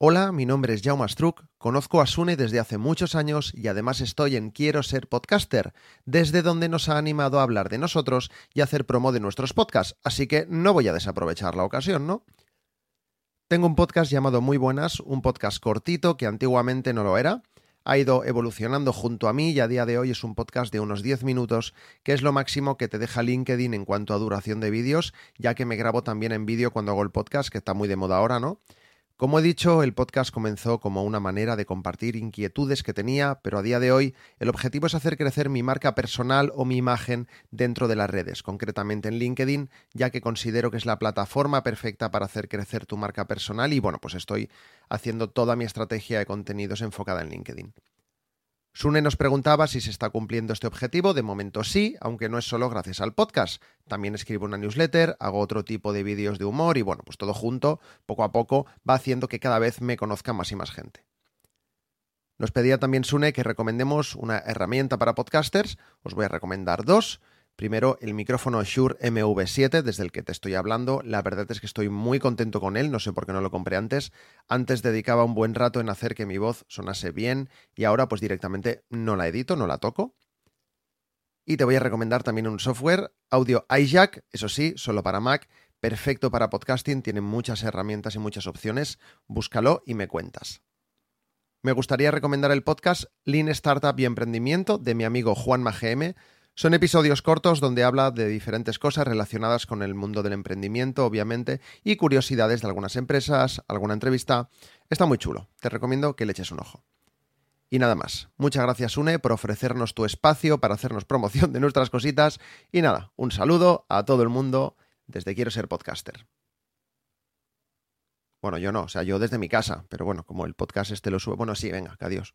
Hola, mi nombre es Jaume Struck, conozco a Sune desde hace muchos años y además estoy en Quiero ser podcaster, desde donde nos ha animado a hablar de nosotros y hacer promo de nuestros podcasts, así que no voy a desaprovechar la ocasión, ¿no? Tengo un podcast llamado Muy Buenas, un podcast cortito que antiguamente no lo era, ha ido evolucionando junto a mí y a día de hoy es un podcast de unos 10 minutos, que es lo máximo que te deja LinkedIn en cuanto a duración de vídeos, ya que me grabo también en vídeo cuando hago el podcast, que está muy de moda ahora, ¿no? Como he dicho, el podcast comenzó como una manera de compartir inquietudes que tenía, pero a día de hoy el objetivo es hacer crecer mi marca personal o mi imagen dentro de las redes, concretamente en LinkedIn, ya que considero que es la plataforma perfecta para hacer crecer tu marca personal y bueno, pues estoy haciendo toda mi estrategia de contenidos enfocada en LinkedIn. Sune nos preguntaba si se está cumpliendo este objetivo. De momento sí, aunque no es solo gracias al podcast. También escribo una newsletter, hago otro tipo de vídeos de humor y bueno, pues todo junto, poco a poco, va haciendo que cada vez me conozca más y más gente. Nos pedía también Sune que recomendemos una herramienta para podcasters. Os voy a recomendar dos. Primero, el micrófono Shure MV7, desde el que te estoy hablando. La verdad es que estoy muy contento con él, no sé por qué no lo compré antes. Antes dedicaba un buen rato en hacer que mi voz sonase bien y ahora pues directamente no la edito, no la toco. Y te voy a recomendar también un software, Audio iJack, eso sí, solo para Mac, perfecto para podcasting, tiene muchas herramientas y muchas opciones. Búscalo y me cuentas. Me gustaría recomendar el podcast Lean Startup y Emprendimiento de mi amigo Juan GM. Son episodios cortos donde habla de diferentes cosas relacionadas con el mundo del emprendimiento, obviamente, y curiosidades de algunas empresas, alguna entrevista. Está muy chulo. Te recomiendo que le eches un ojo. Y nada más. Muchas gracias, Une, por ofrecernos tu espacio para hacernos promoción de nuestras cositas. Y nada, un saludo a todo el mundo desde Quiero ser podcaster. Bueno, yo no, o sea, yo desde mi casa, pero bueno, como el podcast este lo sube. Bueno, sí, venga, que adiós.